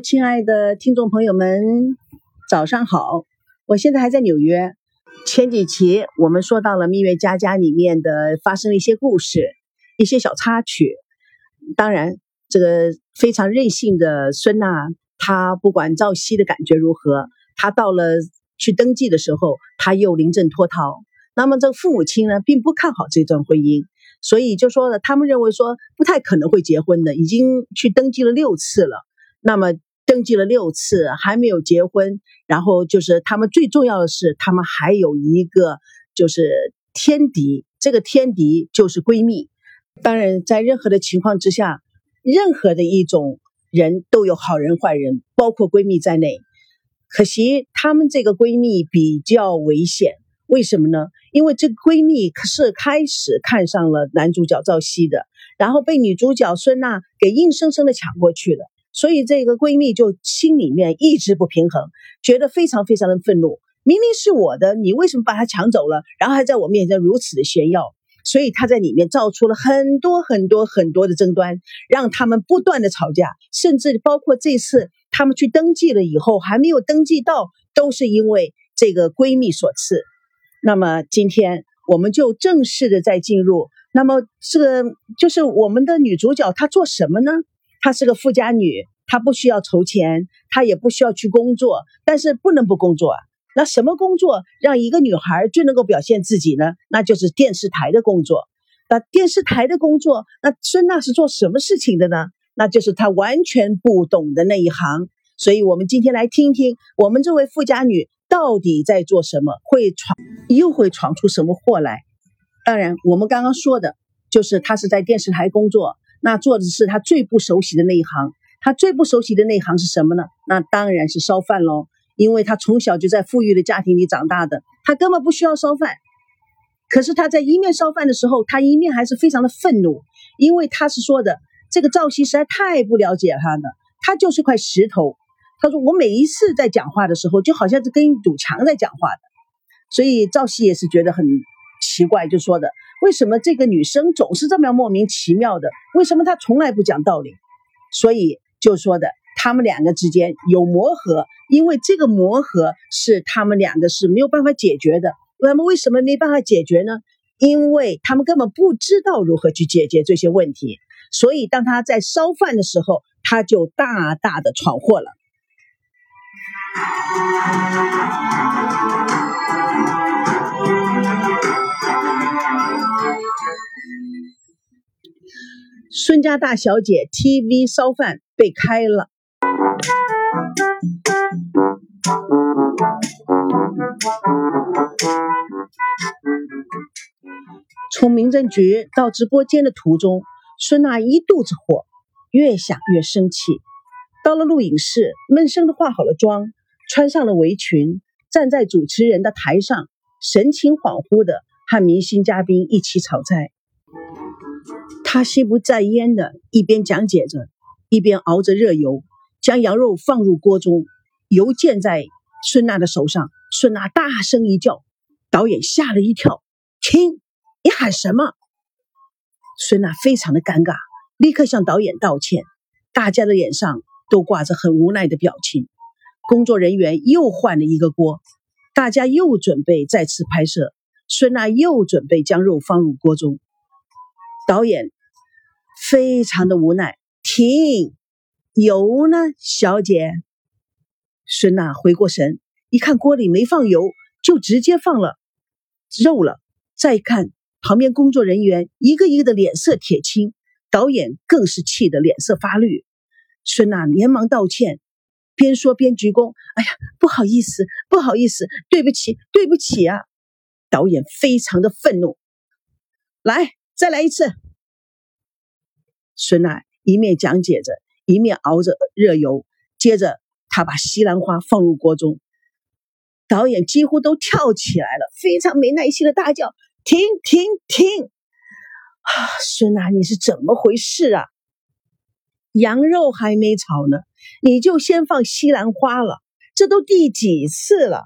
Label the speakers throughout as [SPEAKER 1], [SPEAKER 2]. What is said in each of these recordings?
[SPEAKER 1] 亲爱的听众朋友们，早上好！我现在还在纽约。前几期我们说到了《蜜月佳佳》里面的发生的一些故事，一些小插曲。当然，这个非常任性的孙娜，她不管赵熙的感觉如何，她到了去登记的时候，她又临阵脱逃。那么这父母亲呢，并不看好这段婚姻，所以就说了，他们认为说不太可能会结婚的，已经去登记了六次了。那么登记了六次还没有结婚，然后就是他们最重要的是，他们还有一个就是天敌，这个天敌就是闺蜜。当然，在任何的情况之下，任何的一种人都有好人坏人，包括闺蜜在内。可惜她们这个闺蜜比较危险，为什么呢？因为这个闺蜜是开始看上了男主角赵熙的，然后被女主角孙娜给硬生生的抢过去了。所以这个闺蜜就心里面一直不平衡，觉得非常非常的愤怒。明明是我的，你为什么把它抢走了？然后还在我面前如此的炫耀。所以她在里面造出了很多很多很多的争端，让他们不断的吵架，甚至包括这次他们去登记了以后还没有登记到，都是因为这个闺蜜所赐。那么今天我们就正式的在进入。那么这个就是我们的女主角她做什么呢？她是个富家女，她不需要筹钱，她也不需要去工作，但是不能不工作啊。那什么工作让一个女孩最能够表现自己呢？那就是电视台的工作。那电视台的工作，那孙娜是做什么事情的呢？那就是她完全不懂的那一行。所以我们今天来听听我们这位富家女到底在做什么，会闯又会闯出什么祸来。当然，我们刚刚说的就是她是在电视台工作。那做的是他最不熟悉的那一行，他最不熟悉的那一行是什么呢？那当然是烧饭喽，因为他从小就在富裕的家庭里长大的，他根本不需要烧饭。可是他在一面烧饭的时候，他一面还是非常的愤怒，因为他是说的这个赵熙实在太不了解他了，他就是块石头。他说我每一次在讲话的时候，就好像是跟一堵墙在讲话的，所以赵熙也是觉得很奇怪，就说的。为什么这个女生总是这么莫名其妙的？为什么她从来不讲道理？所以就说的他们两个之间有磨合，因为这个磨合是他们两个是没有办法解决的。那么为什么没办法解决呢？因为他们根本不知道如何去解决这些问题。所以当他在烧饭的时候，他就大大的闯祸了。孙家大小姐 TV 烧饭被开了。从民政局到直播间的途中，孙娜一肚子火，越想越生气。到了录影室，闷声的化好了妆，穿上了围裙，站在主持人的台上，神情恍惚的和明星嘉宾一起炒菜。他心不在焉的一边讲解着，一边熬着热油，将羊肉放入锅中，油溅在孙娜的手上。孙娜大声一叫，导演吓了一跳：“停！你喊什么？”孙娜非常的尴尬，立刻向导演道歉。大家的脸上都挂着很无奈的表情。工作人员又换了一个锅，大家又准备再次拍摄。孙娜又准备将肉放入锅中，导演。非常的无奈，停，油呢，小姐。孙娜回过神，一看锅里没放油，就直接放了肉了。再看旁边工作人员一个一个的脸色铁青，导演更是气得脸色发绿。孙娜连忙道歉，边说边鞠躬：“哎呀，不好意思，不好意思，对不起，对不起啊！”导演非常的愤怒，来，再来一次。孙娜一面讲解着，一面熬着热油。接着，他把西兰花放入锅中。导演几乎都跳起来了，非常没耐心的大叫：“停停停！啊，孙娜，你是怎么回事啊？羊肉还没炒呢，你就先放西兰花了，这都第几次了？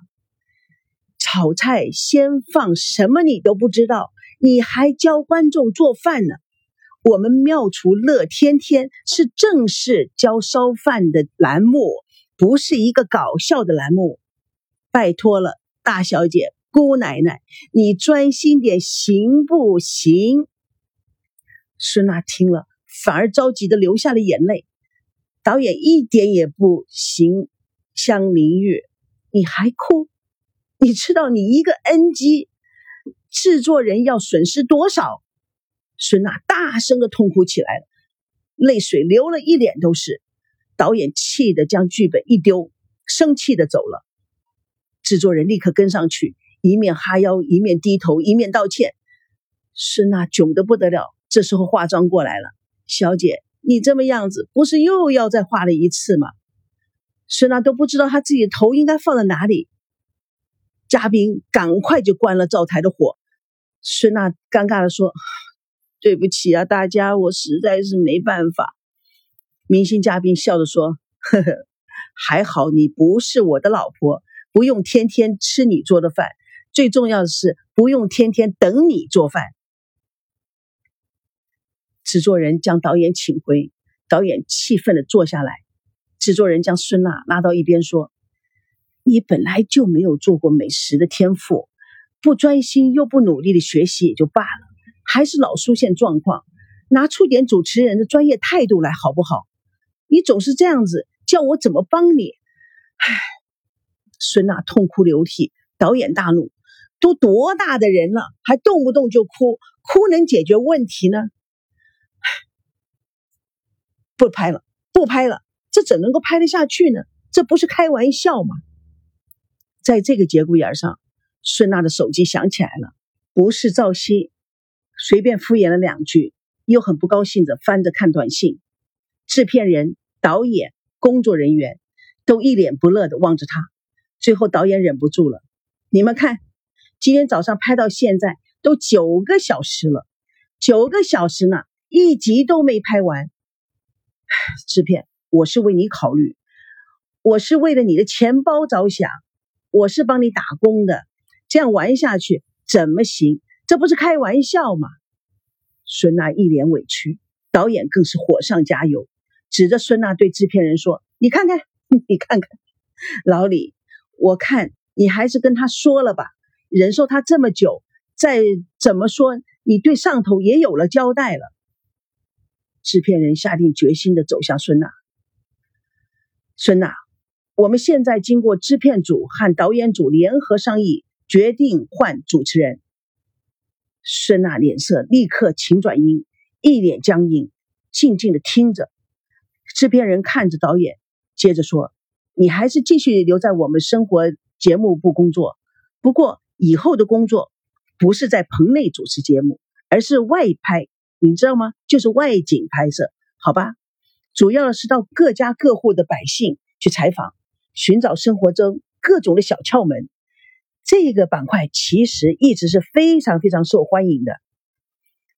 [SPEAKER 1] 炒菜先放什么你都不知道，你还教观众做饭呢？”我们妙厨乐天天是正式教烧饭的栏目，不是一个搞笑的栏目。拜托了，大小姐、姑奶奶，你专心点行不行？孙娜听了，反而着急的流下了眼泪。导演一点也不行，香明玉，你还哭？你知道你一个 NG，制作人要损失多少？孙娜大声的痛哭起来了，泪水流了一脸都是。导演气得将剧本一丢，生气的走了。制作人立刻跟上去，一面哈腰，一面低头，一面道歉。孙娜囧得不得了。这时候化妆过来了，小姐，你这么样子，不是又要再化了一次吗？孙娜都不知道她自己的头应该放在哪里。嘉宾赶快就关了灶台的火。孙娜尴尬的说。对不起啊，大家，我实在是没办法。明星嘉宾笑着说：“呵呵，还好你不是我的老婆，不用天天吃你做的饭。最重要的是，不用天天等你做饭。”制作人将导演请回，导演气愤的坐下来。制作人将孙娜拉到一边说：“你本来就没有做过美食的天赋，不专心又不努力的学习也就罢了。”还是老出现状况，拿出点主持人的专业态度来好不好？你总是这样子，叫我怎么帮你？唉，孙娜痛哭流涕。导演大怒：都多大的人了，还动不动就哭？哭能解决问题呢？不拍了，不拍了，这怎能够拍得下去呢？这不是开玩笑吗？在这个节骨眼上，孙娜的手机响起来了，不是赵熙。随便敷衍了两句，又很不高兴的翻着看短信。制片人、导演、工作人员都一脸不乐的望着他。最后导演忍不住了：“你们看，今天早上拍到现在都九个小时了，九个小时呢，一集都没拍完。制片，我是为你考虑，我是为了你的钱包着想，我是帮你打工的，这样玩下去怎么行？”这不是开玩笑吗？孙娜一脸委屈，导演更是火上加油，指着孙娜对制片人说：“你看看，你看看，老李，我看你还是跟他说了吧，忍受他这么久，再怎么说，你对上头也有了交代了。”制片人下定决心的走向孙娜：“孙娜，我们现在经过制片组和导演组联合商议，决定换主持人。”孙娜脸色立刻晴转阴，一脸僵硬，静静的听着。制片人看着导演，接着说：“你还是继续留在我们生活节目部工作，不过以后的工作不是在棚内主持节目，而是外拍，你知道吗？就是外景拍摄，好吧？主要是到各家各户的百姓去采访，寻找生活中各种的小窍门。”这个板块其实一直是非常非常受欢迎的，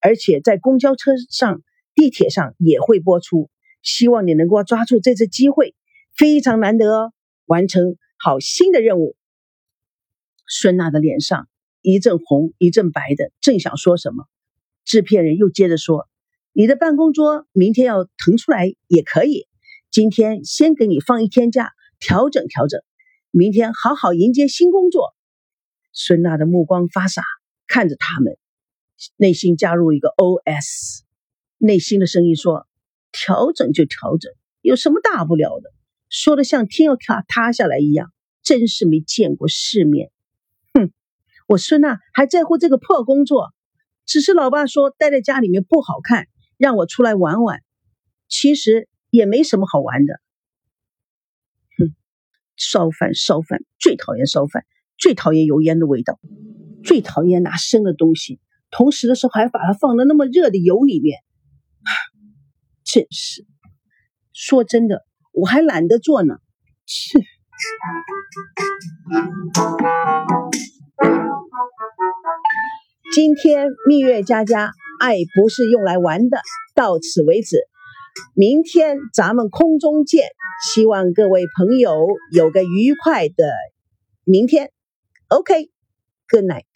[SPEAKER 1] 而且在公交车上、地铁上也会播出。希望你能够抓住这次机会，非常难得哦，完成好新的任务。孙娜的脸上一阵红一阵白的，正想说什么，制片人又接着说：“你的办公桌明天要腾出来也可以，今天先给你放一天假，调整调整，明天好好迎接新工作。”孙娜的目光发傻，看着他们，内心加入一个 OS，内心的声音说：“调整就调整，有什么大不了的？”说的像天要塌塌下来一样，真是没见过世面。哼，我孙娜还在乎这个破工作？只是老爸说待在家里面不好看，让我出来玩玩。其实也没什么好玩的。哼，烧饭烧饭，最讨厌烧饭。最讨厌油烟的味道，最讨厌拿生的东西，同时的时候还把它放到那么热的油里面，真是。说真的，我还懒得做呢。切。今天蜜月佳佳，爱不是用来玩的，到此为止。明天咱们空中见，希望各位朋友有个愉快的明天。Okay, good night.